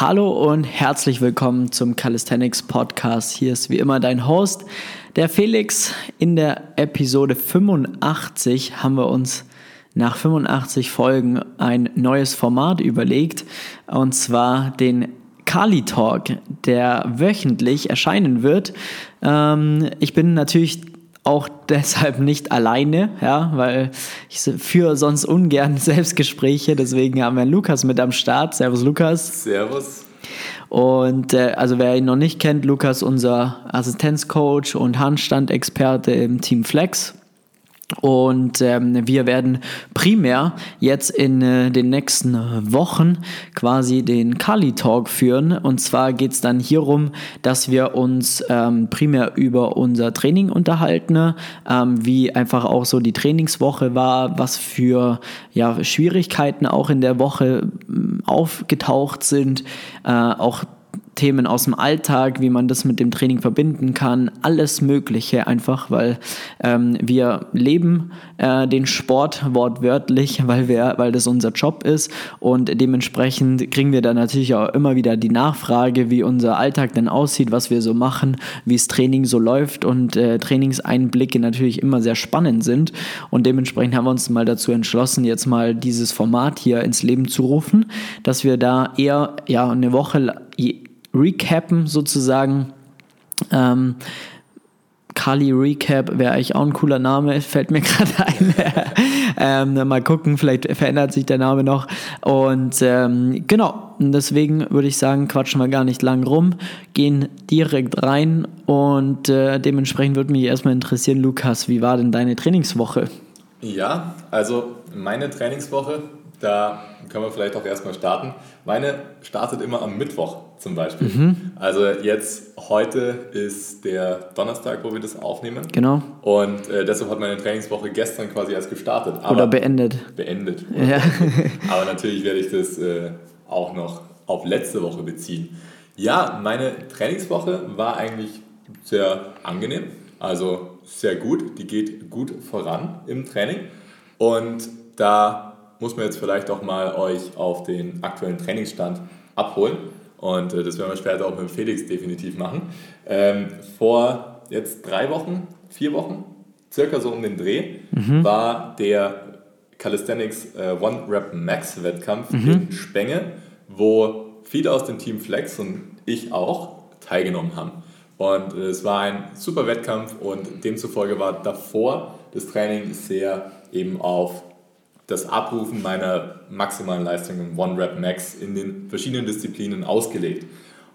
Hallo und herzlich willkommen zum Calisthenics Podcast. Hier ist wie immer dein Host, der Felix. In der Episode 85 haben wir uns nach 85 Folgen ein neues Format überlegt und zwar den Kali Talk, der wöchentlich erscheinen wird. Ähm, ich bin natürlich auch deshalb nicht alleine, ja, weil ich führe sonst ungern Selbstgespräche, deswegen haben wir Lukas mit am Start. Servus Lukas. Servus. Und äh, also wer ihn noch nicht kennt, Lukas unser Assistenzcoach und Handstandexperte im Team Flex. Und ähm, wir werden primär jetzt in äh, den nächsten Wochen quasi den Kali Talk führen. Und zwar geht es dann hierum, dass wir uns ähm, primär über unser Training unterhalten, ähm, wie einfach auch so die Trainingswoche war, was für ja, Schwierigkeiten auch in der Woche aufgetaucht sind, äh, auch Themen aus dem Alltag, wie man das mit dem Training verbinden kann, alles Mögliche einfach, weil ähm, wir leben äh, den Sport wortwörtlich, weil, wir, weil das unser Job ist. Und dementsprechend kriegen wir dann natürlich auch immer wieder die Nachfrage, wie unser Alltag denn aussieht, was wir so machen, wie das Training so läuft. Und äh, Trainingseinblicke natürlich immer sehr spannend sind. Und dementsprechend haben wir uns mal dazu entschlossen, jetzt mal dieses Format hier ins Leben zu rufen, dass wir da eher ja eine Woche recappen sozusagen. Ähm, Kali Recap wäre eigentlich auch ein cooler Name, fällt mir gerade ein. ähm, mal gucken, vielleicht verändert sich der Name noch. Und ähm, genau, deswegen würde ich sagen, quatschen wir gar nicht lang rum, gehen direkt rein und äh, dementsprechend würde mich erstmal interessieren, Lukas, wie war denn deine Trainingswoche? Ja, also meine Trainingswoche, da können wir vielleicht auch erstmal starten. Meine startet immer am Mittwoch zum Beispiel. Mhm. Also jetzt heute ist der Donnerstag, wo wir das aufnehmen. Genau. Und äh, deshalb hat meine Trainingswoche gestern quasi erst gestartet. oder beendet. Beendet. Oder ja. beendet. Aber natürlich werde ich das äh, auch noch auf letzte Woche beziehen. Ja, meine Trainingswoche war eigentlich sehr angenehm. Also sehr gut. Die geht gut voran im Training. Und da muss man jetzt vielleicht auch mal euch auf den aktuellen Trainingsstand abholen. Und äh, das werden wir später auch mit Felix definitiv machen. Ähm, vor jetzt drei Wochen, vier Wochen, circa so um den Dreh, mhm. war der Calisthenics äh, One Rep Max Wettkampf mhm. in Spenge, wo viele aus dem Team Flex und ich auch teilgenommen haben. Und äh, es war ein super Wettkampf und demzufolge war davor das Training sehr eben auf das Abrufen meiner maximalen Leistung im One Rep Max in den verschiedenen Disziplinen ausgelegt.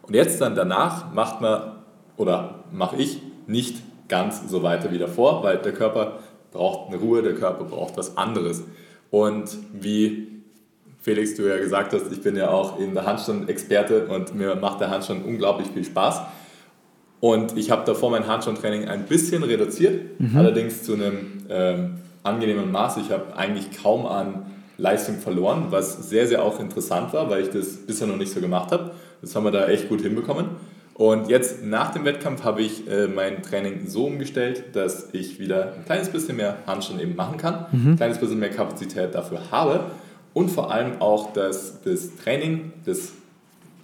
Und jetzt dann danach macht man oder mache ich nicht ganz so weiter wie davor, weil der Körper braucht eine Ruhe, der Körper braucht was anderes. Und wie Felix, du ja gesagt hast, ich bin ja auch in der Handstand-Experte und mir macht der Handstand unglaublich viel Spaß. Und ich habe davor mein Handstandtraining ein bisschen reduziert, mhm. allerdings zu einem ähm, angenehmen Maß. Ich habe eigentlich kaum an Leistung verloren, was sehr, sehr auch interessant war, weil ich das bisher noch nicht so gemacht habe. Das haben wir da echt gut hinbekommen. Und jetzt nach dem Wettkampf habe ich äh, mein Training so umgestellt, dass ich wieder ein kleines bisschen mehr Handstand eben machen kann, mhm. ein kleines bisschen mehr Kapazität dafür habe und vor allem auch, dass das Training, das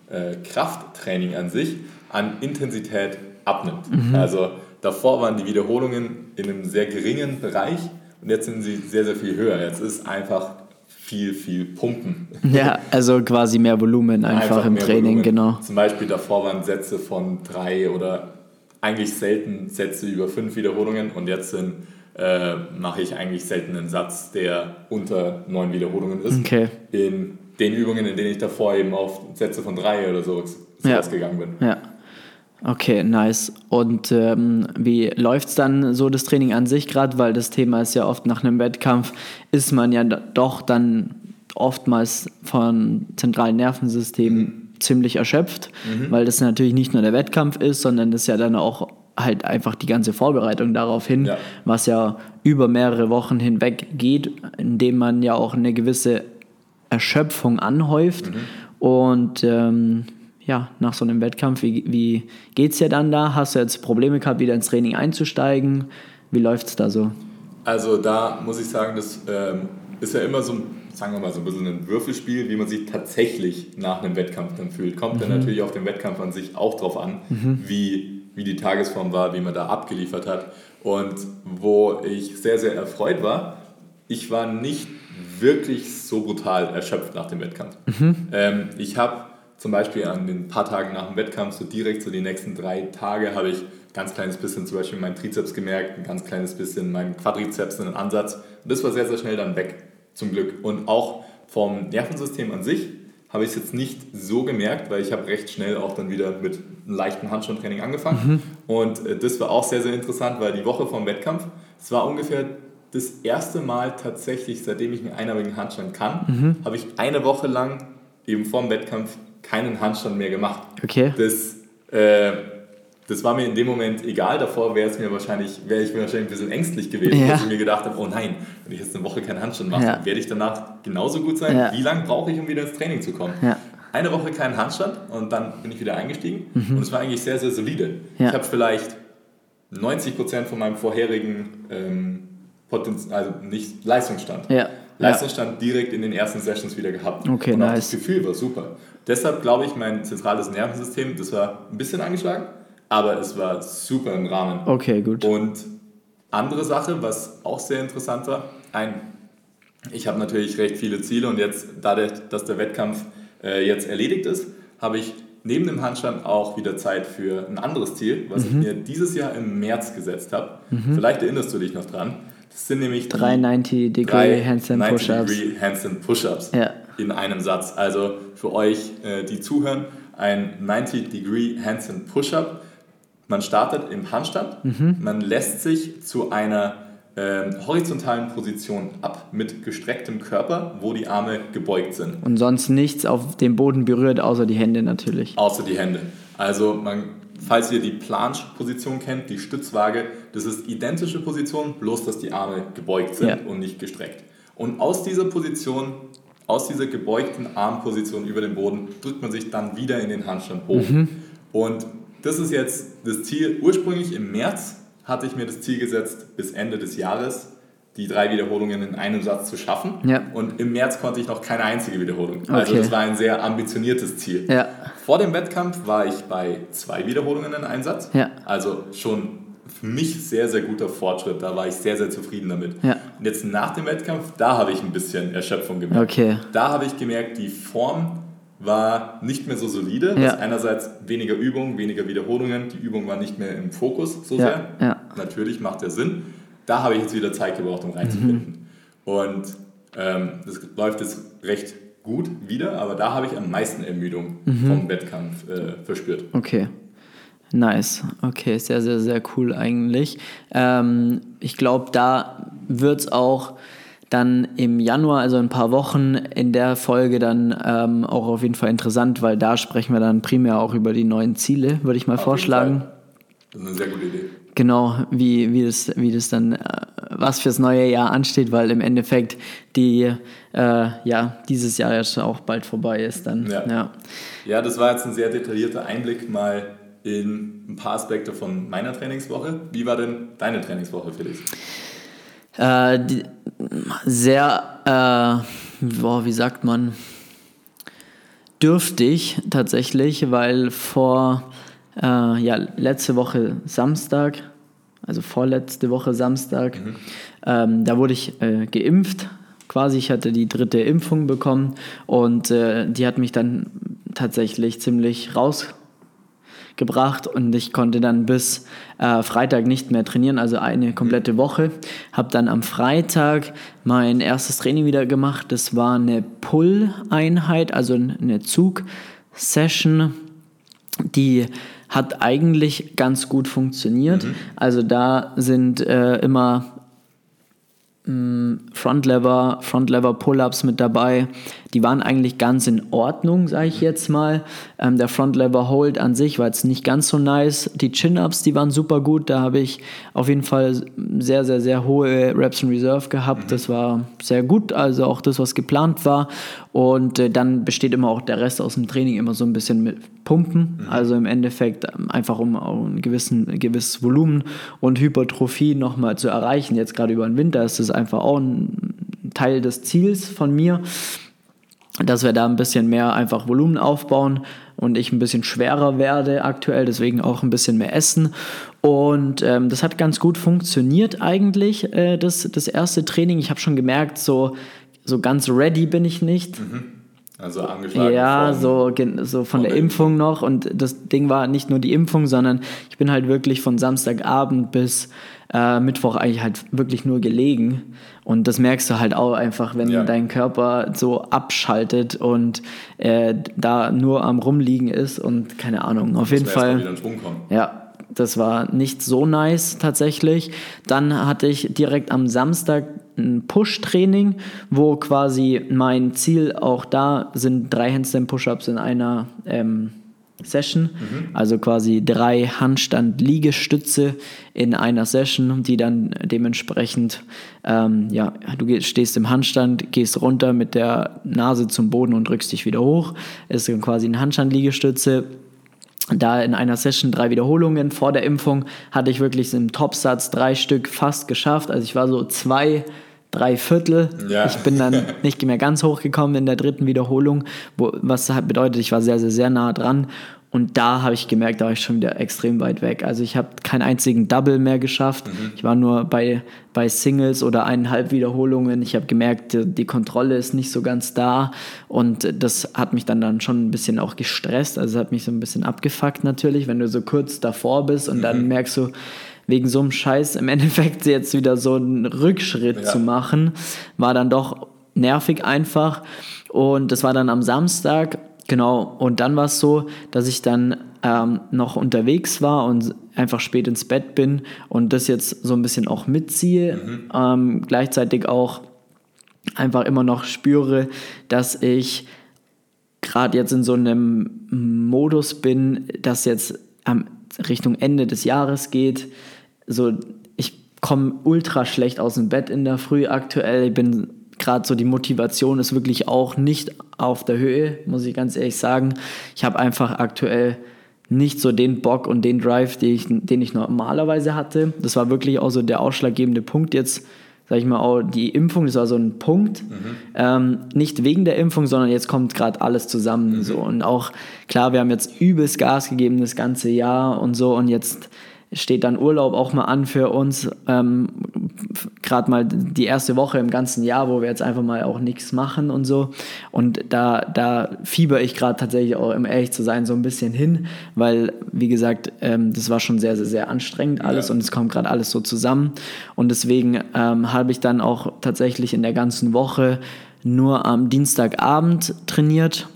äh, Krafttraining an sich an Intensität abnimmt. Mhm. Also davor waren die Wiederholungen in einem sehr geringen Bereich und jetzt sind sie sehr, sehr viel höher. Jetzt ist einfach viel, viel Pumpen. Ja, also quasi mehr Volumen einfach, einfach im Training, Volumen. genau. Zum Beispiel davor waren Sätze von drei oder eigentlich selten Sätze über fünf Wiederholungen und jetzt sind, äh, mache ich eigentlich selten einen Satz, der unter neun Wiederholungen ist. Okay. In den Übungen, in denen ich davor eben auf Sätze von drei oder so, ja. ausgegangen bin. Ja. Okay, nice. Und ähm, wie läuft es dann so das Training an sich gerade? Weil das Thema ist ja oft nach einem Wettkampf, ist man ja doch dann oftmals von zentralen Nervensystemen mhm. ziemlich erschöpft, mhm. weil das natürlich nicht nur der Wettkampf ist, sondern das ja dann auch halt einfach die ganze Vorbereitung darauf hin, ja. was ja über mehrere Wochen hinweg geht, indem man ja auch eine gewisse Erschöpfung anhäuft. Mhm. Und ähm, ja, nach so einem Wettkampf, wie, wie geht es dir dann da? Hast du jetzt Probleme gehabt, wieder ins Training einzusteigen? Wie läuft es da so? Also da muss ich sagen, das ähm, ist ja immer so ein sagen wir mal, so ein bisschen ein Würfelspiel, wie man sich tatsächlich nach einem Wettkampf dann fühlt. Kommt mhm. dann natürlich auf den Wettkampf an sich auch drauf an, mhm. wie, wie die Tagesform war, wie man da abgeliefert hat. Und wo ich sehr, sehr erfreut war, ich war nicht wirklich so brutal erschöpft nach dem Wettkampf. Mhm. Ähm, ich habe zum Beispiel an den paar Tagen nach dem Wettkampf, so direkt so die nächsten drei Tage, habe ich ein ganz kleines bisschen zum Beispiel meinen Trizeps gemerkt, ein ganz kleines bisschen meinen Quadrizeps in den Ansatz. Und das war sehr, sehr schnell dann weg, zum Glück. Und auch vom Nervensystem an sich habe ich es jetzt nicht so gemerkt, weil ich habe recht schnell auch dann wieder mit einem leichten Handstandtraining angefangen. Mhm. Und äh, das war auch sehr, sehr interessant, weil die Woche vom Wettkampf, es war ungefähr das erste Mal tatsächlich, seitdem ich einen einarmigen Handstand kann, mhm. habe ich eine Woche lang eben vor dem Wettkampf keinen Handstand mehr gemacht. Okay. Das, äh, das war mir in dem Moment egal. Davor wäre es mir wahrscheinlich, wäre ich mir wahrscheinlich ein bisschen ängstlich gewesen, ja. dass ich mir gedacht habe, oh nein, wenn ich jetzt eine Woche keinen Handstand mache, ja. werde ich danach genauso gut sein. Ja. Wie lange brauche ich, um wieder ins Training zu kommen? Eine Woche keinen Handstand und dann bin ich wieder eingestiegen mhm. und es war eigentlich sehr, sehr solide. Ich habe vielleicht 90 Prozent von meinem vorherigen ähm, Potenzial, also nicht Leistungsstand. Ja. Leistungsstand direkt in den ersten Sessions wieder gehabt. Okay, und nice. das Gefühl war super. Deshalb glaube ich, mein zentrales Nervensystem, das war ein bisschen angeschlagen, aber es war super im Rahmen. Okay, gut. Und andere Sache, was auch sehr interessant war, ein, ich habe natürlich recht viele Ziele und jetzt, dadurch, dass der Wettkampf äh, jetzt erledigt ist, habe ich neben dem Handstand auch wieder Zeit für ein anderes Ziel, was mhm. ich mir dieses Jahr im März gesetzt habe. Mhm. Vielleicht erinnerst du dich noch dran. Das sind nämlich 390 Degree Handstand Push-Ups. Handstand Push-Ups ja. in einem Satz. Also für euch, äh, die zuhören, ein 90 Degree Handstand Push-Up. Man startet im Handstand, mhm. man lässt sich zu einer äh, horizontalen Position ab mit gestrecktem Körper, wo die Arme gebeugt sind. Und sonst nichts auf dem Boden berührt, außer die Hände natürlich. Außer die Hände. Also man Falls ihr die Planche-Position kennt, die Stützwaage, das ist identische Position, bloß dass die Arme gebeugt sind ja. und nicht gestreckt. Und aus dieser Position, aus dieser gebeugten Armposition über den Boden, drückt man sich dann wieder in den Handstand hoch. Mhm. Und das ist jetzt das Ziel. Ursprünglich im März hatte ich mir das Ziel gesetzt, bis Ende des Jahres die drei Wiederholungen in einem Satz zu schaffen. Ja. Und im März konnte ich noch keine einzige Wiederholung. Also das war ein sehr ambitioniertes Ziel. Ja. Vor dem Wettkampf war ich bei zwei Wiederholungen in einem Satz. Ja. Also schon für mich sehr, sehr guter Fortschritt. Da war ich sehr, sehr zufrieden damit. Ja. Und jetzt nach dem Wettkampf, da habe ich ein bisschen Erschöpfung gemerkt. Okay. Da habe ich gemerkt, die Form war nicht mehr so solide. Ja. einerseits weniger Übung, weniger Wiederholungen. Die Übung war nicht mehr im Fokus so sehr. Ja. Natürlich macht der Sinn da habe ich jetzt wieder Zeit gebraucht, um reinzufinden. Mhm. Und ähm, das läuft jetzt recht gut wieder, aber da habe ich am meisten Ermüdung mhm. vom Wettkampf äh, verspürt. Okay. Nice. Okay, sehr, sehr, sehr cool eigentlich. Ähm, ich glaube, da wird es auch dann im Januar, also ein paar Wochen in der Folge dann ähm, auch auf jeden Fall interessant, weil da sprechen wir dann primär auch über die neuen Ziele, würde ich mal auf vorschlagen. Das ist eine sehr gute Idee genau, wie, wie, das, wie das dann, äh, was fürs neue Jahr ansteht, weil im Endeffekt die, äh, ja, dieses Jahr ja schon auch bald vorbei ist dann. Ja. ja. Ja, das war jetzt ein sehr detaillierter Einblick mal in ein paar Aspekte von meiner Trainingswoche. Wie war denn deine Trainingswoche, Felix? Äh, die, sehr, äh, boah, wie sagt man, dürftig tatsächlich, weil vor äh, ja, letzte Woche Samstag, also vorletzte Woche Samstag, mhm. ähm, da wurde ich äh, geimpft. Quasi, ich hatte die dritte Impfung bekommen und äh, die hat mich dann tatsächlich ziemlich rausgebracht und ich konnte dann bis äh, Freitag nicht mehr trainieren, also eine komplette Woche. Habe dann am Freitag mein erstes Training wieder gemacht. Das war eine Pull-Einheit, also eine Zug-Session, die hat eigentlich ganz gut funktioniert. Mhm. Also da sind äh, immer mm, Frontlever, Frontlever Pull-ups mit dabei. Die waren eigentlich ganz in Ordnung, sage ich jetzt mal. Ähm, der Frontlever Hold an sich war jetzt nicht ganz so nice. Die Chin-ups, die waren super gut. Da habe ich auf jeden Fall sehr, sehr, sehr hohe Reps in Reserve gehabt. Das war sehr gut, also auch das, was geplant war. Und äh, dann besteht immer auch der Rest aus dem Training immer so ein bisschen mit Pumpen. Mhm. Also im Endeffekt ähm, einfach um ein, gewissen, ein gewisses Volumen und Hypertrophie nochmal zu erreichen. Jetzt gerade über den Winter ist das einfach auch ein Teil des Ziels von mir, dass wir da ein bisschen mehr einfach Volumen aufbauen und ich ein bisschen schwerer werde aktuell, deswegen auch ein bisschen mehr essen. Und ähm, das hat ganz gut funktioniert eigentlich, äh, das, das erste Training. Ich habe schon gemerkt, so, so ganz ready bin ich nicht. Mhm. Also angeschlagen. Ja, so, so von der Impfung noch. Und das Ding war nicht nur die Impfung, sondern ich bin halt wirklich von Samstagabend bis äh, Mittwoch eigentlich halt wirklich nur gelegen. Und das merkst du halt auch einfach, wenn ja. dein Körper so abschaltet und äh, da nur am Rumliegen ist und keine Ahnung. Auf jeden Fall. Ja, das war nicht so nice tatsächlich. Dann hatte ich direkt am Samstag ein Push-Training, wo quasi mein Ziel auch da sind drei Handstand-Push-Ups in einer ähm, Session, mhm. also quasi drei Handstand-Liegestütze in einer Session, die dann dementsprechend, ähm, ja, du stehst im Handstand, gehst runter mit der Nase zum Boden und drückst dich wieder hoch. Es ist quasi eine Handstand-Liegestütze. Da in einer Session drei Wiederholungen. Vor der Impfung hatte ich wirklich im Topsatz drei Stück fast geschafft. Also ich war so zwei drei Viertel. Ja. Ich bin dann nicht mehr ganz hochgekommen in der dritten Wiederholung, wo, was halt bedeutet, ich war sehr, sehr, sehr nah dran. Und da habe ich gemerkt, da war ich schon wieder extrem weit weg. Also ich habe keinen einzigen Double mehr geschafft. Mhm. Ich war nur bei, bei Singles oder eineinhalb Wiederholungen. Ich habe gemerkt, die Kontrolle ist nicht so ganz da. Und das hat mich dann, dann schon ein bisschen auch gestresst. Also hat mich so ein bisschen abgefuckt natürlich, wenn du so kurz davor bist und mhm. dann merkst du, wegen so einem Scheiß im Endeffekt jetzt wieder so einen Rückschritt ja. zu machen, war dann doch nervig einfach. Und das war dann am Samstag, genau. Und dann war es so, dass ich dann ähm, noch unterwegs war und einfach spät ins Bett bin und das jetzt so ein bisschen auch mitziehe. Mhm. Ähm, gleichzeitig auch einfach immer noch spüre, dass ich gerade jetzt in so einem Modus bin, dass jetzt am Richtung Ende des Jahres geht, so, ich komme ultra schlecht aus dem Bett in der Früh aktuell. Ich bin gerade so, die Motivation ist wirklich auch nicht auf der Höhe, muss ich ganz ehrlich sagen. Ich habe einfach aktuell nicht so den Bock und den Drive, den ich, den ich normalerweise hatte. Das war wirklich auch so der ausschlaggebende Punkt jetzt, sag ich mal, auch die Impfung, das war so ein Punkt. Mhm. Ähm, nicht wegen der Impfung, sondern jetzt kommt gerade alles zusammen. Mhm. So. Und auch, klar, wir haben jetzt übelst Gas gegeben das ganze Jahr und so und jetzt steht dann Urlaub auch mal an für uns. Ähm, Gerade mal die erste Woche im ganzen Jahr, wo wir jetzt einfach mal auch nichts machen und so. Und da, da fieber ich gerade tatsächlich auch, um ehrlich zu sein, so ein bisschen hin, weil, wie gesagt, ähm, das war schon sehr, sehr, sehr anstrengend alles ja. und es kommt gerade alles so zusammen. Und deswegen ähm, habe ich dann auch tatsächlich in der ganzen Woche nur am Dienstagabend trainiert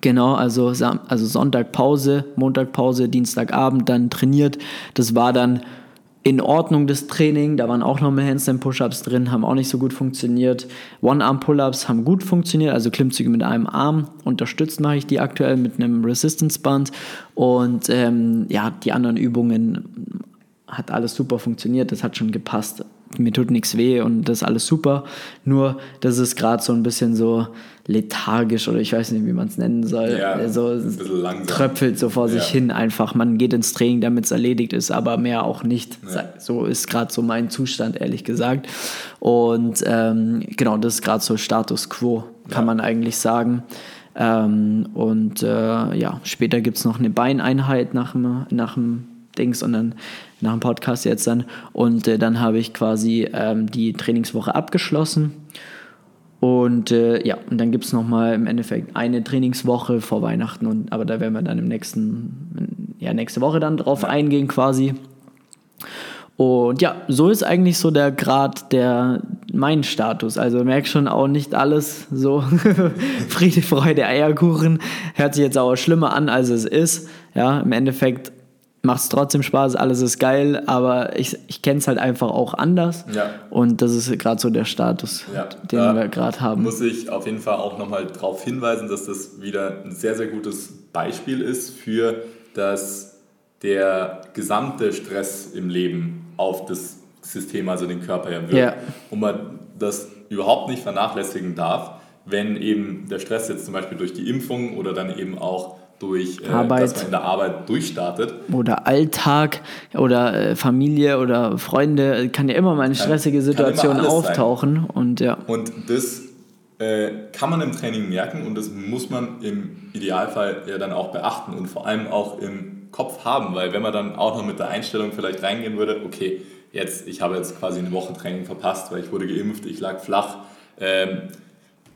Genau, also, also Sonntag Pause, Montag Pause, Dienstagabend dann trainiert. Das war dann in Ordnung, das Training. Da waren auch noch mehr Handstand-Push-Ups drin, haben auch nicht so gut funktioniert. One-Arm-Pull-Ups haben gut funktioniert, also Klimmzüge mit einem Arm. Unterstützt mache ich die aktuell mit einem Resistance-Band. Und ähm, ja, die anderen Übungen hat alles super funktioniert, das hat schon gepasst. Mir tut nichts weh und das ist alles super. Nur, das ist gerade so ein bisschen so lethargisch oder ich weiß nicht, wie man es nennen soll. Ja, so tröpfelt so vor ja. sich hin einfach. Man geht ins Training, damit es erledigt ist, aber mehr auch nicht. Ja. So ist gerade so mein Zustand, ehrlich gesagt. Und ähm, genau, das ist gerade so Status quo, kann man eigentlich sagen. Ähm, und äh, ja, später gibt es noch eine Beineinheit nach dem, nach dem Dings und dann nach dem Podcast jetzt dann. Und äh, dann habe ich quasi ähm, die Trainingswoche abgeschlossen. Und äh, ja, und dann gibt es nochmal im Endeffekt eine Trainingswoche vor Weihnachten. Und, aber da werden wir dann im nächsten, ja, nächste Woche dann drauf eingehen quasi. Und ja, so ist eigentlich so der Grad der mein Status. Also merk schon auch nicht alles so Friede, Freude, Eierkuchen. Hört sich jetzt auch schlimmer an, als es ist. Ja, im Endeffekt macht es trotzdem Spaß, alles ist geil, aber ich, ich kenne es halt einfach auch anders. Ja. Und das ist gerade so der Status, ja, den wir gerade haben. Muss ich auf jeden Fall auch nochmal darauf hinweisen, dass das wieder ein sehr, sehr gutes Beispiel ist für, dass der gesamte Stress im Leben auf das System, also den Körper ja wirkt. Ja. Und man das überhaupt nicht vernachlässigen darf, wenn eben der Stress jetzt zum Beispiel durch die Impfung oder dann eben auch durch, äh, Arbeit. dass man in der Arbeit durchstartet. Oder Alltag oder äh, Familie oder Freunde. Kann ja immer mal eine stressige Situation sein. auftauchen. Und ja. Und das äh, kann man im Training merken und das muss man im Idealfall ja dann auch beachten und vor allem auch im Kopf haben, weil wenn man dann auch noch mit der Einstellung vielleicht reingehen würde, okay, jetzt, ich habe jetzt quasi eine Woche Training verpasst, weil ich wurde geimpft, ich lag flach, ähm,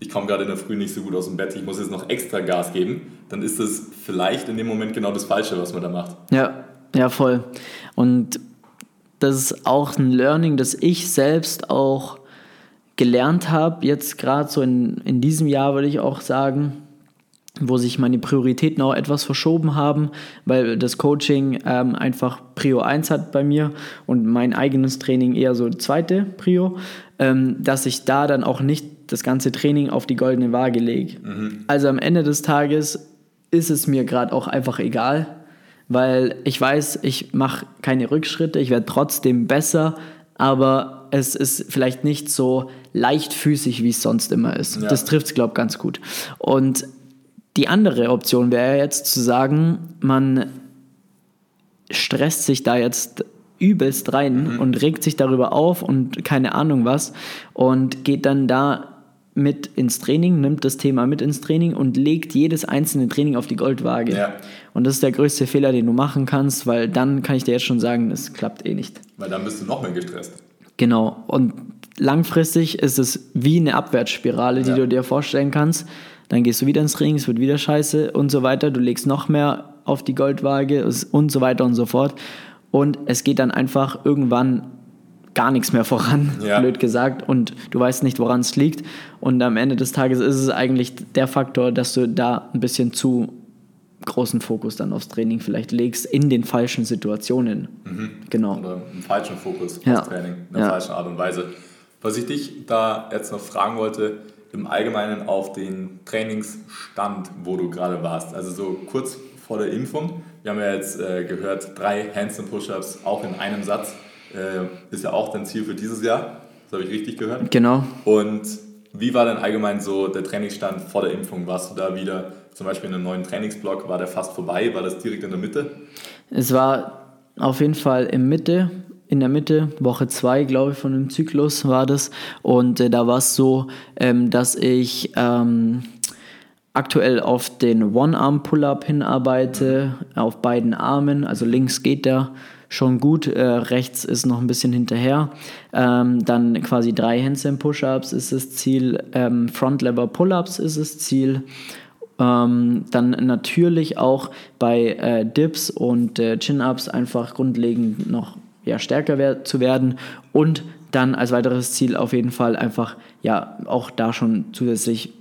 ich komme gerade in der Früh nicht so gut aus dem Bett, ich muss jetzt noch extra Gas geben, dann ist das vielleicht in dem Moment genau das Falsche, was man da macht. Ja, ja, voll. Und das ist auch ein Learning, das ich selbst auch gelernt habe, jetzt gerade so in, in diesem Jahr würde ich auch sagen, wo sich meine Prioritäten auch etwas verschoben haben, weil das Coaching ähm, einfach Prio 1 hat bei mir und mein eigenes Training eher so zweite Prio, ähm, dass ich da dann auch nicht das ganze Training auf die goldene Waage lege. Also am Ende des Tages ist es mir gerade auch einfach egal, weil ich weiß, ich mache keine Rückschritte, ich werde trotzdem besser, aber es ist vielleicht nicht so leichtfüßig, wie es sonst immer ist. Ja. Das trifft es, glaube ich, ganz gut. Und die andere Option wäre jetzt zu sagen, man stresst sich da jetzt übelst rein und regt sich darüber auf und keine Ahnung was und geht dann da mit ins Training, nimmt das Thema mit ins Training und legt jedes einzelne Training auf die Goldwaage. Ja. Und das ist der größte Fehler, den du machen kannst, weil dann kann ich dir jetzt schon sagen, es klappt eh nicht. Weil dann bist du noch mehr gestresst. Genau. Und langfristig ist es wie eine Abwärtsspirale, die Ja. du dir vorstellen kannst. Dann gehst du wieder ins Training, es wird wieder scheiße und so weiter. Du legst noch mehr auf die Goldwaage und so weiter und so fort. Und es geht dann einfach irgendwann gar nichts mehr voran, Ja. blöd gesagt. Und du weißt nicht, woran es liegt. Und am Ende des Tages ist es eigentlich der Faktor, dass du da ein bisschen zu großen Fokus dann aufs Training vielleicht legst in den falschen Situationen. Genau. Oder einen falschen Fokus Ja. aufs Training, in einer Ja. falschen Art und Weise. Was ich dich da jetzt noch fragen wollte, im Allgemeinen auf den Trainingsstand, wo du gerade warst. Also so kurz vor der Impfung. Wir haben ja jetzt äh, gehört, drei Handstand Push-Ups auch in einem Satz. Äh, ist ja auch dein Ziel für dieses Jahr. Das habe ich richtig gehört. Genau. Und wie war denn allgemein so der Trainingsstand vor der Impfung? Warst du da wieder zum Beispiel in einem neuen Trainingsblock? War der fast vorbei? War das direkt in der Mitte? Es war auf jeden Fall in Mitte, in der Mitte, Woche 2, glaube ich, von dem Zyklus war das. Und äh, da war es so, ähm, dass ich ähm, aktuell auf den One-Arm-Pull-Up hinarbeite, auf beiden Armen. Also links geht der schon gut, äh, rechts ist noch ein bisschen hinterher. Ähm, dann quasi drei Handstand Push-Ups ist das Ziel, ähm, Front Lever Pull-Ups ist das Ziel. Ähm, dann natürlich auch bei äh, Dips und äh, Chin-Ups einfach grundlegend noch ja, stärker wer zu werden und dann als weiteres Ziel auf jeden Fall einfach ja auch da schon zusätzlich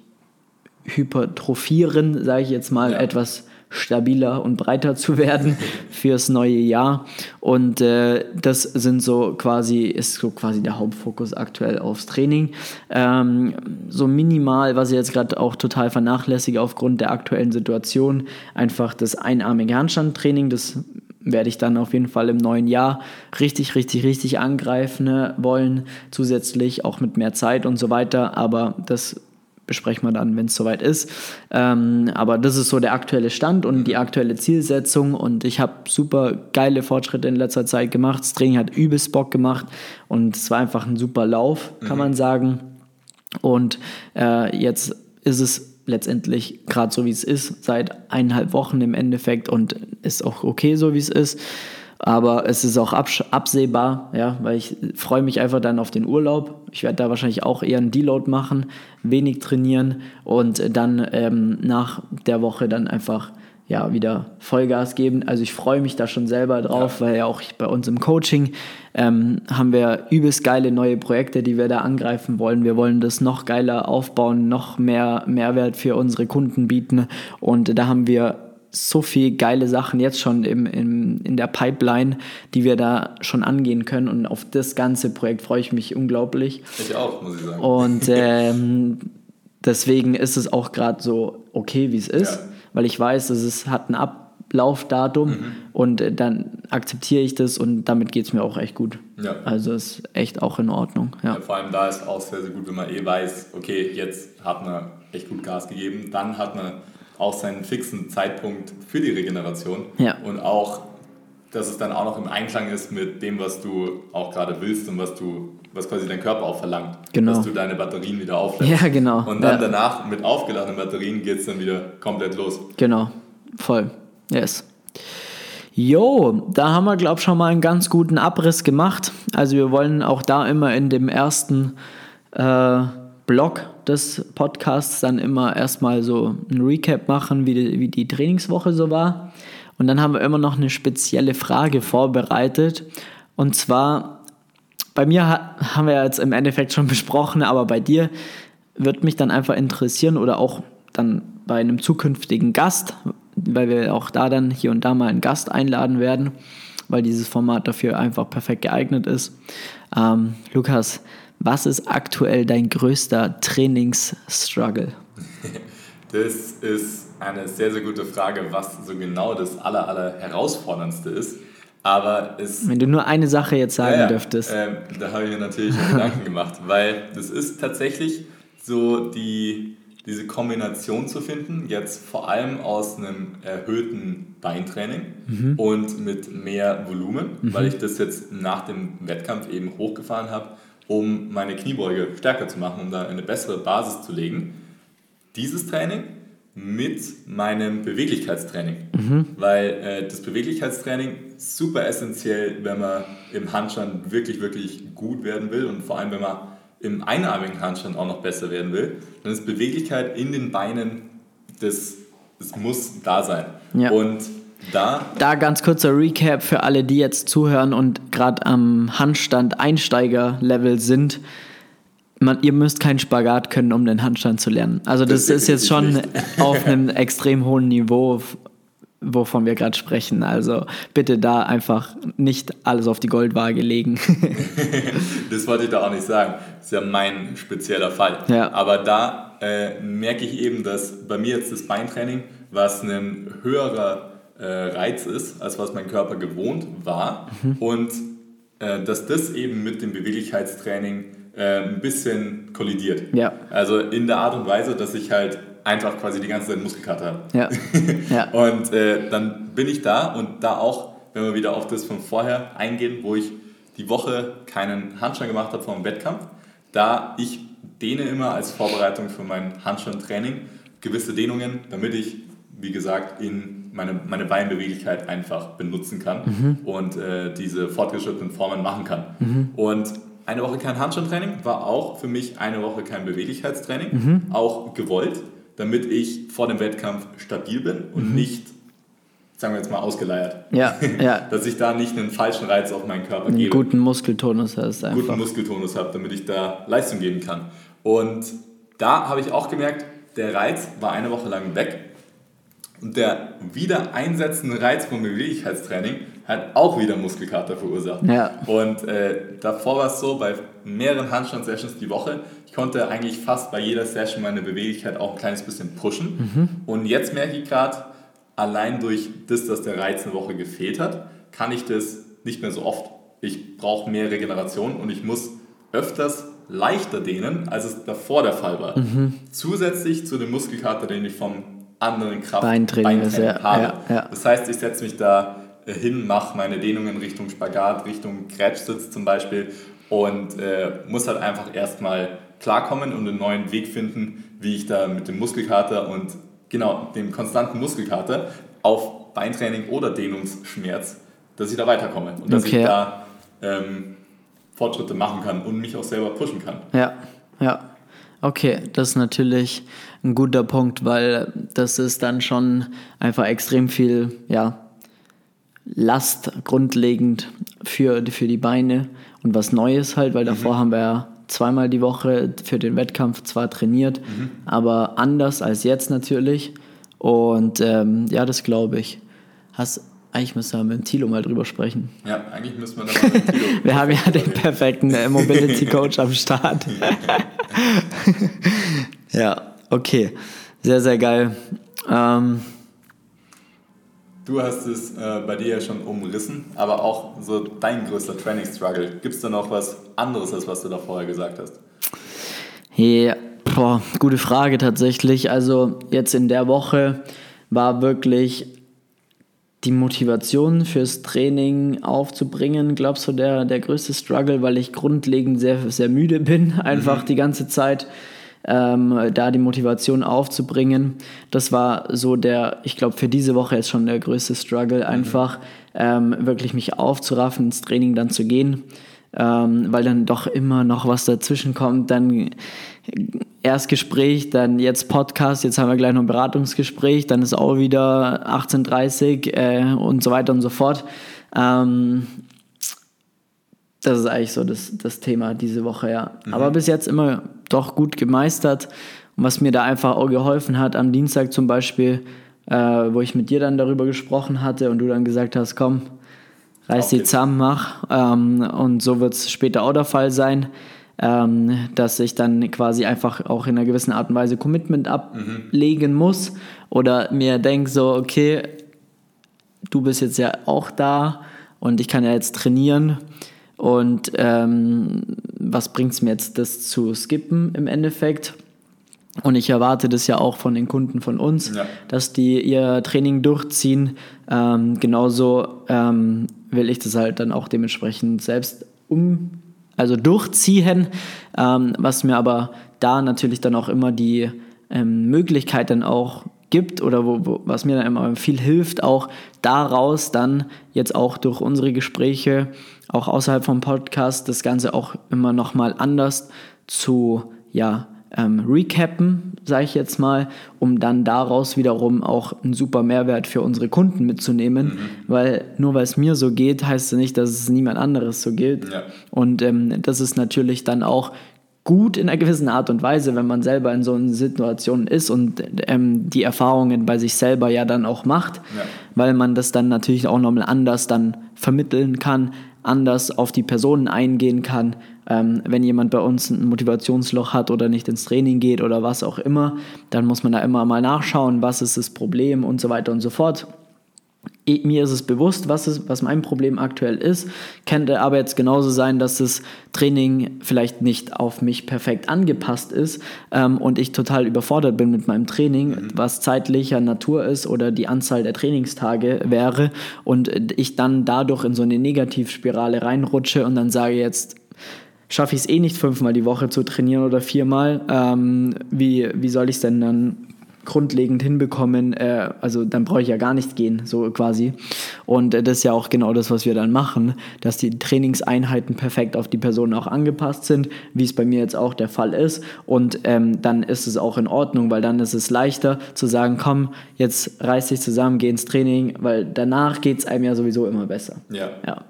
hypertrophieren, sage ich jetzt mal, Ja. etwas stabiler und breiter zu werden fürs neue Jahr. Und äh, das sind so quasi, ist so quasi der Hauptfokus aktuell aufs Training. Ähm, so minimal, was ich jetzt gerade auch total vernachlässige aufgrund der aktuellen Situation, einfach das einarmige Handstandtraining, das werde ich dann auf jeden Fall im neuen Jahr richtig, richtig, richtig angreifen ne, wollen. Zusätzlich auch mit mehr Zeit und so weiter. Aber das besprechen wir dann, wenn es soweit ist. Ähm, aber das ist so der aktuelle Stand und die aktuelle Zielsetzung. Und ich habe super geile Fortschritte in letzter Zeit gemacht. Das Training hat übelst Bock gemacht und es war einfach ein super Lauf, kann man sagen. Und äh, jetzt ist es letztendlich gerade so, wie es ist, seit eineinhalb Wochen im Endeffekt und ist auch okay, so wie es ist. Aber es ist auch absehbar, ja, weil ich freue mich einfach dann auf den Urlaub. Ich werde da wahrscheinlich auch eher einen Deload machen, wenig trainieren und dann ähm, nach der Woche dann einfach ja, wieder Vollgas geben. Also ich freue mich da schon selber drauf, weil ja auch bei uns im Coaching ähm, haben wir übelst geile neue Projekte, die wir da angreifen wollen. Wir wollen das noch geiler aufbauen, noch mehr Mehrwert für unsere Kunden bieten. Und da haben wir so viel geile Sachen jetzt schon im, im, in der Pipeline, die wir da schon angehen können. Und auf das ganze Projekt freue ich mich unglaublich. Ich auch, muss ich sagen. Und ähm, deswegen ist es auch gerade so okay, wie es ist, Ja. weil ich weiß, dass es hat ein Ablaufdatum Mhm. und äh, dann akzeptiere ich das und damit geht es mir auch echt gut. Ja. Also ist echt auch in Ordnung. Ja. Ja, vor allem da ist auch sehr, sehr gut, wenn man eh weiß, okay, jetzt hat man echt gut Gas gegeben, dann hat man auch seinen fixen Zeitpunkt für die Regeneration Ja. und auch, dass es dann auch noch im Einklang ist mit dem, was du auch gerade willst und was du, was quasi dein Körper auch verlangt, Genau. dass du deine Batterien wieder auflädst. Ja, genau. Und dann Ja. danach mit aufgeladenen Batterien geht es dann wieder komplett los. Genau, voll. Yes. Jo, da haben wir, glaube ich, schon mal einen ganz guten Abriss gemacht. Also wir wollen auch da immer in dem ersten äh, Block des Podcasts dann immer erstmal so ein Recap machen, wie die, wie die Trainingswoche so war. Und dann haben wir immer noch eine spezielle Frage vorbereitet. Und zwar, bei mir ha haben wir jetzt im Endeffekt schon besprochen, aber bei dir wird mich dann einfach interessieren oder auch dann bei einem zukünftigen Gast, weil wir auch da dann hier und da mal einen Gast einladen werden, weil dieses Format dafür einfach perfekt geeignet ist. Ähm, Lukas, was ist aktuell dein größter Trainingsstruggle? Das ist eine sehr, sehr gute Frage, was so genau das aller, aller herausforderndste ist. Aber es Wenn du nur eine Sache jetzt sagen Ja, dürftest. Ähm, da habe ich mir natürlich Gedanken gemacht, weil das ist tatsächlich so die, diese Kombination zu finden, jetzt vor allem aus einem erhöhten Beintraining Mhm. und mit mehr Volumen, weil ich das jetzt nach dem Wettkampf eben hochgefahren habe, um meine Kniebeuge stärker zu machen, um da eine bessere Basis zu legen. Dieses Training mit meinem Beweglichkeitstraining. Weil äh, das Beweglichkeitstraining super essentiell, wenn man im Handstand wirklich, wirklich gut werden will und vor allem, wenn man im einarmigen Handstand auch noch besser werden will, dann ist Beweglichkeit in den Beinen, das, das muss da sein. Ja. Und da Da ganz kurzer Recap für alle, die jetzt zuhören und gerade am Handstand Einsteiger-Level sind. Man, ihr müsst keinen Spagat können, um den Handstand zu lernen. Also das, Das ist jetzt schon definitiv auf einem extrem hohen Niveau, wovon wir gerade sprechen. Also bitte da einfach nicht alles auf die Goldwaage legen. Das wollte ich da auch nicht sagen. Das ist ja mein spezieller Fall. Ja. Aber da äh, merke ich eben, dass bei mir jetzt das Beintraining, was ein höherer äh, Reiz ist, als was mein Körper gewohnt war. Mhm. Und äh, dass das eben mit dem Beweglichkeitstraining äh, ein bisschen kollidiert. Ja. Also in der Art und Weise, dass ich halt einfach quasi die ganze Zeit Muskelkater habe. ja. ja. Und äh, dann bin ich da und da auch, wenn wir wieder auf das von vorher eingehen, wo ich die Woche keinen Handstand gemacht habe vor dem Wettkampf, da ich dehne immer als Vorbereitung für mein Handstandtraining gewisse Dehnungen, damit ich, wie gesagt, in meine, meine Beinbeweglichkeit einfach benutzen kann und äh, diese fortgeschrittenen Formen machen kann. Und eine Woche kein Handstandtraining war auch für mich eine Woche kein Beweglichkeitstraining, auch gewollt, damit ich vor dem Wettkampf stabil bin und nicht, sagen wir jetzt mal, ausgeleiert. ja, ja. Dass ich da nicht einen falschen Reiz auf meinen Körper Einen gebe guten Muskeltonus hast guten einfach. Muskeltonus habe, damit ich da Leistung geben kann. Und da habe ich auch gemerkt, der Reiz war eine Woche lang weg. Und der wieder einsetzende Reiz vom Beweglichkeitstraining hat auch wieder Muskelkater verursacht. Ja. Und äh, davor war es so, bei mehreren Handstand-Sessions die Woche, ich konnte eigentlich fast bei jeder Session meine Beweglichkeit auch ein kleines bisschen pushen. Und jetzt merke ich gerade, allein durch das, dass der Reiz eine Woche gefehlt hat, kann ich das nicht mehr so oft. Ich brauche mehr Regeneration und ich muss öfters leichter dehnen, als es davor der Fall war. Zusätzlich zu dem Muskelkater, den ich vom anderen Kraft Beintraining ja, habe. ja, ja. Das heißt, ich setze mich da äh, hin, mache meine Dehnungen Richtung Spagat, Richtung Kretschsitz zum Beispiel und äh, muss halt einfach erstmal klarkommen und einen neuen Weg finden, wie ich da mit dem Muskelkater und genau dem konstanten Muskelkater auf Beintraining oder Dehnungsschmerz, dass ich da weiterkomme und dass Okay, ich ja. da ähm, Fortschritte machen kann und mich auch selber pushen kann. Ja, ja. Okay, das ist natürlich ein guter Punkt, weil das ist dann schon einfach extrem viel, ja, Last grundlegend für, für die Beine und was Neues halt, weil davor haben wir ja zweimal die Woche für den Wettkampf zwar trainiert, aber anders als jetzt natürlich. Und ähm, ja, das glaube ich. Hast, eigentlich müssen wir mit Thilo mal drüber sprechen. Ja, eigentlich müssen wir da mal mit Tilo Wir haben ja den perfekten äh, Mobility Coach am Start. ja, okay. Sehr, sehr geil. Ähm, Du hast es äh, bei dir ja schon umrissen, aber auch so dein größter Training-Struggle. Gibt es da noch was anderes, als was du da vorher gesagt hast? ja, Boah, gute Frage tatsächlich. Also jetzt in der Woche war wirklich die Motivation fürs Training aufzubringen, glaubst du, der, der größte Struggle, weil ich grundlegend sehr, sehr müde bin, einfach mhm. die ganze Zeit. Ähm, da die Motivation aufzubringen. Das war so der, ich glaube, für diese Woche ist schon der größte Struggle, mhm. einfach ähm, wirklich mich aufzuraffen, ins Training dann zu gehen, ähm, weil dann doch immer noch was dazwischen kommt. Dann Erstgespräch, dann jetzt Podcast, jetzt haben wir gleich noch ein Beratungsgespräch, dann ist auch wieder 18.30 äh, und so weiter und so fort. Ähm, das ist eigentlich so das, das Thema diese Woche, ja. Mhm. Aber bis jetzt immer doch gut gemeistert. Und was mir da einfach auch geholfen hat, am Dienstag zum Beispiel, äh, wo ich mit dir dann darüber gesprochen hatte und du dann gesagt hast, komm, reiß die zusammen, mach. Ähm, und so wird es später auch der Fall sein ähm, dass ich dann quasi einfach auch in einer gewissen Art und Weise Commitment ablegen mhm. muss oder mir denke so, okay, du bist jetzt ja auch da und ich kann ja jetzt trainieren und ähm, was bringt es mir jetzt, das zu skippen im Endeffekt? Und ich erwarte das ja auch von den Kunden von uns, ja. dass die ihr Training durchziehen. Ähm, genauso ähm, will ich das halt dann auch dementsprechend selbst um also durchziehen, ähm, was mir aber da natürlich dann auch immer die ähm, Möglichkeit dann auch gibt oder wo, wo, was mir dann immer viel hilft, auch daraus dann jetzt auch durch unsere Gespräche, auch außerhalb vom Podcast, das Ganze auch immer nochmal anders zu, ja, ähm, recappen, sage ich jetzt mal, um dann daraus wiederum auch einen super Mehrwert für unsere Kunden mitzunehmen, mhm. weil nur weil es mir so geht, heißt es nicht, dass es niemand anderes so gilt. Ja. Und ähm, das ist natürlich dann auch gut in einer gewissen Art und Weise, wenn man selber in so einer Situation ist und ähm, die Erfahrungen bei sich selber ja dann auch macht, ja. weil man das dann natürlich auch nochmal anders dann vermitteln kann, anders auf die Personen eingehen kann. Ähm, wenn jemand bei uns ein Motivationsloch hat oder nicht ins Training geht oder was auch immer, dann muss man da immer mal nachschauen, was ist das Problem und so weiter und so fort mir ist es bewusst, was, ist, was mein Problem aktuell ist. Könnte aber jetzt genauso sein, dass das Training vielleicht nicht auf mich perfekt angepasst ist ähm, und ich total überfordert bin mit meinem Training, mhm. was zeitlicher Natur ist oder die Anzahl der Trainingstage wäre und ich dann dadurch in so eine Negativspirale reinrutsche und dann sage jetzt, schaffe ich es eh nicht fünfmal die Woche zu trainieren oder viermal. Ähm, wie, wie soll ich es denn dann grundlegend hinbekommen, äh, also dann brauche ich ja gar nicht gehen, so quasi. Und äh, das ist ja auch genau das, was wir dann machen, dass die Trainingseinheiten perfekt auf die Person auch angepasst sind, wie es bei mir jetzt auch der Fall ist. Und ähm, dann ist es auch in Ordnung, weil dann ist es leichter zu sagen, komm, jetzt reiß dich zusammen, geh ins Training, weil danach geht es einem ja sowieso immer besser. Ja. ja.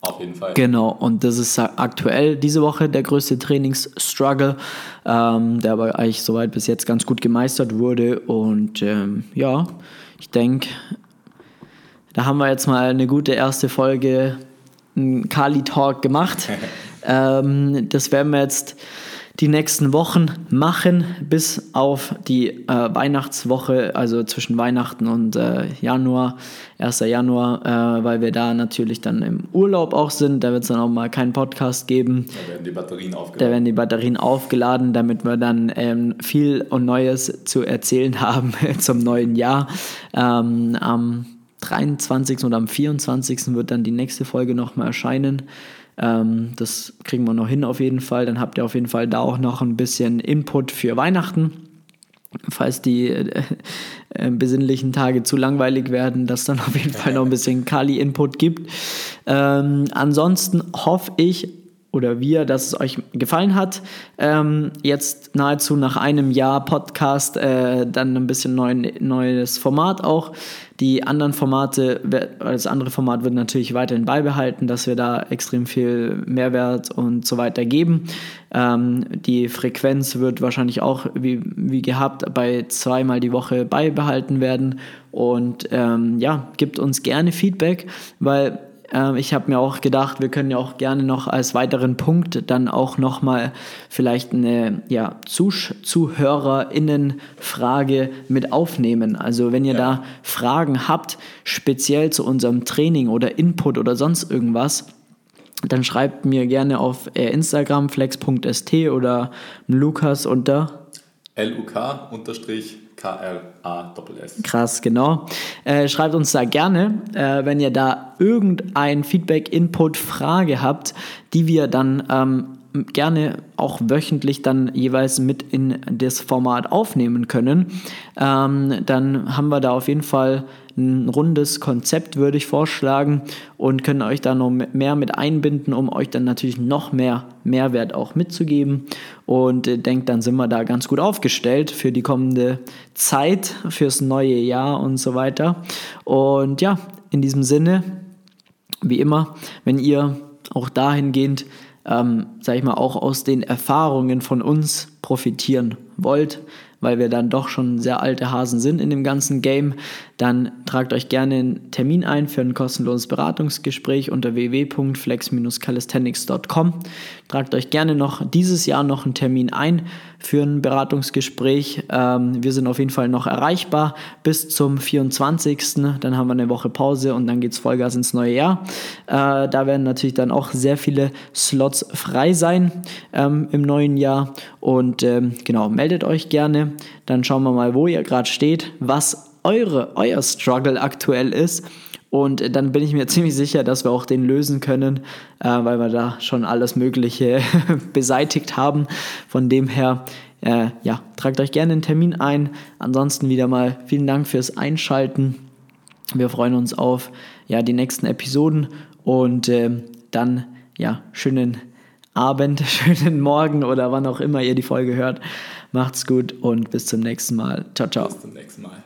Auf jeden Fall. Genau, und das ist aktuell diese Woche der größte Trainingsstruggle, ähm, der aber eigentlich soweit bis jetzt ganz gut gemeistert wurde. Und ähm, ja, ich denke, da haben wir jetzt mal eine gute erste Folge Kali Talk gemacht. ähm, das werden wir jetzt die nächsten Wochen machen, bis auf die äh, Weihnachtswoche, also zwischen Weihnachten und äh, Januar, 1. Januar, äh, weil wir da natürlich dann im Urlaub auch sind. Da wird es dann auch mal keinen Podcast geben. Da werden die Batterien aufgeladen. Da werden die Batterien aufgeladen, damit wir dann ähm, viel und Neues zu erzählen haben zum neuen Jahr. Ähm, am 23. oder am 24. wird dann die nächste Folge nochmal erscheinen. Ähm, das kriegen wir noch hin auf jeden Fall. Dann habt ihr auf jeden Fall da auch noch ein bisschen Input für Weihnachten. Falls die äh, äh, besinnlichen Tage zu langweilig werden, dass dann auf jeden Fall noch ein bisschen Kali-Input gibt. Ähm, ansonsten hoffe ich, oder wir, dass es euch gefallen hat. Ähm, jetzt nahezu nach einem Jahr Podcast äh, dann ein bisschen neuen, neues Format auch. Die anderen Formate, das andere Format wird natürlich weiterhin beibehalten, dass wir da extrem viel Mehrwert und so weiter geben. Ähm, die Frequenz wird wahrscheinlich auch wie, wie gehabt bei zweimal die Woche beibehalten werden. Und ähm, ja, gibt uns gerne Feedback, weil ähm, ich habe mir auch gedacht, wir können ja auch gerne noch als weiteren Punkt dann auch nochmal vielleicht eine ja, ZuhörerInnen-Frage mit aufnehmen. Also wenn ihr ja. da Fragen habt, speziell zu unserem Training oder Input oder sonst irgendwas, dann schreibt mir gerne auf äh, Instagram flex.st oder Lukas unter LUK-KRA-S. Krass, genau. Äh, schreibt uns da gerne, äh, wenn ihr da irgendein Feedback, Input, Frage habt, die wir dann ähm, gerne auch wöchentlich dann jeweils mit in das Format aufnehmen können. Ähm, dann haben wir da auf jeden Fall ein rundes Konzept, würde ich vorschlagen, und können euch da noch mehr mit einbinden, um euch dann natürlich noch mehr Mehrwert auch mitzugeben. Und äh, denkt, dann sind wir da ganz gut aufgestellt für die kommende Zeit, fürs neue Jahr und so weiter. Und ja, in diesem Sinne, wie immer, wenn ihr auch dahingehend, ähm, sag ich mal, auch aus den Erfahrungen von uns profitieren wollt, weil wir dann doch schon sehr alte Hasen sind in dem ganzen Game, dann tragt euch gerne einen Termin ein für ein kostenloses Beratungsgespräch unter www.flex-calisthenics.com. Tragt euch gerne noch dieses Jahr noch einen Termin ein für ein Beratungsgespräch. Ähm, wir sind auf jeden Fall noch erreichbar bis zum 24. Dann haben wir eine Woche Pause und dann geht es Vollgas ins neue Jahr. Äh, da werden natürlich dann auch sehr viele Slots frei sein ähm, im neuen Jahr. Und ähm, genau, meldet euch gerne. Dann schauen wir mal, wo ihr gerade steht, was eure, euer Struggle aktuell ist. Und dann bin ich mir ziemlich sicher, dass wir auch den lösen können, äh, weil wir da schon alles Mögliche beseitigt haben. Von dem her, äh, ja, tragt euch gerne einen Termin ein. Ansonsten wieder mal vielen Dank fürs Einschalten. Wir freuen uns auf ja, die nächsten Episoden und äh, dann ja, schönen Abend, schönen Morgen oder wann auch immer ihr die Folge hört. Macht's gut und bis zum nächsten Mal. Ciao, ciao. Bis zum nächsten Mal.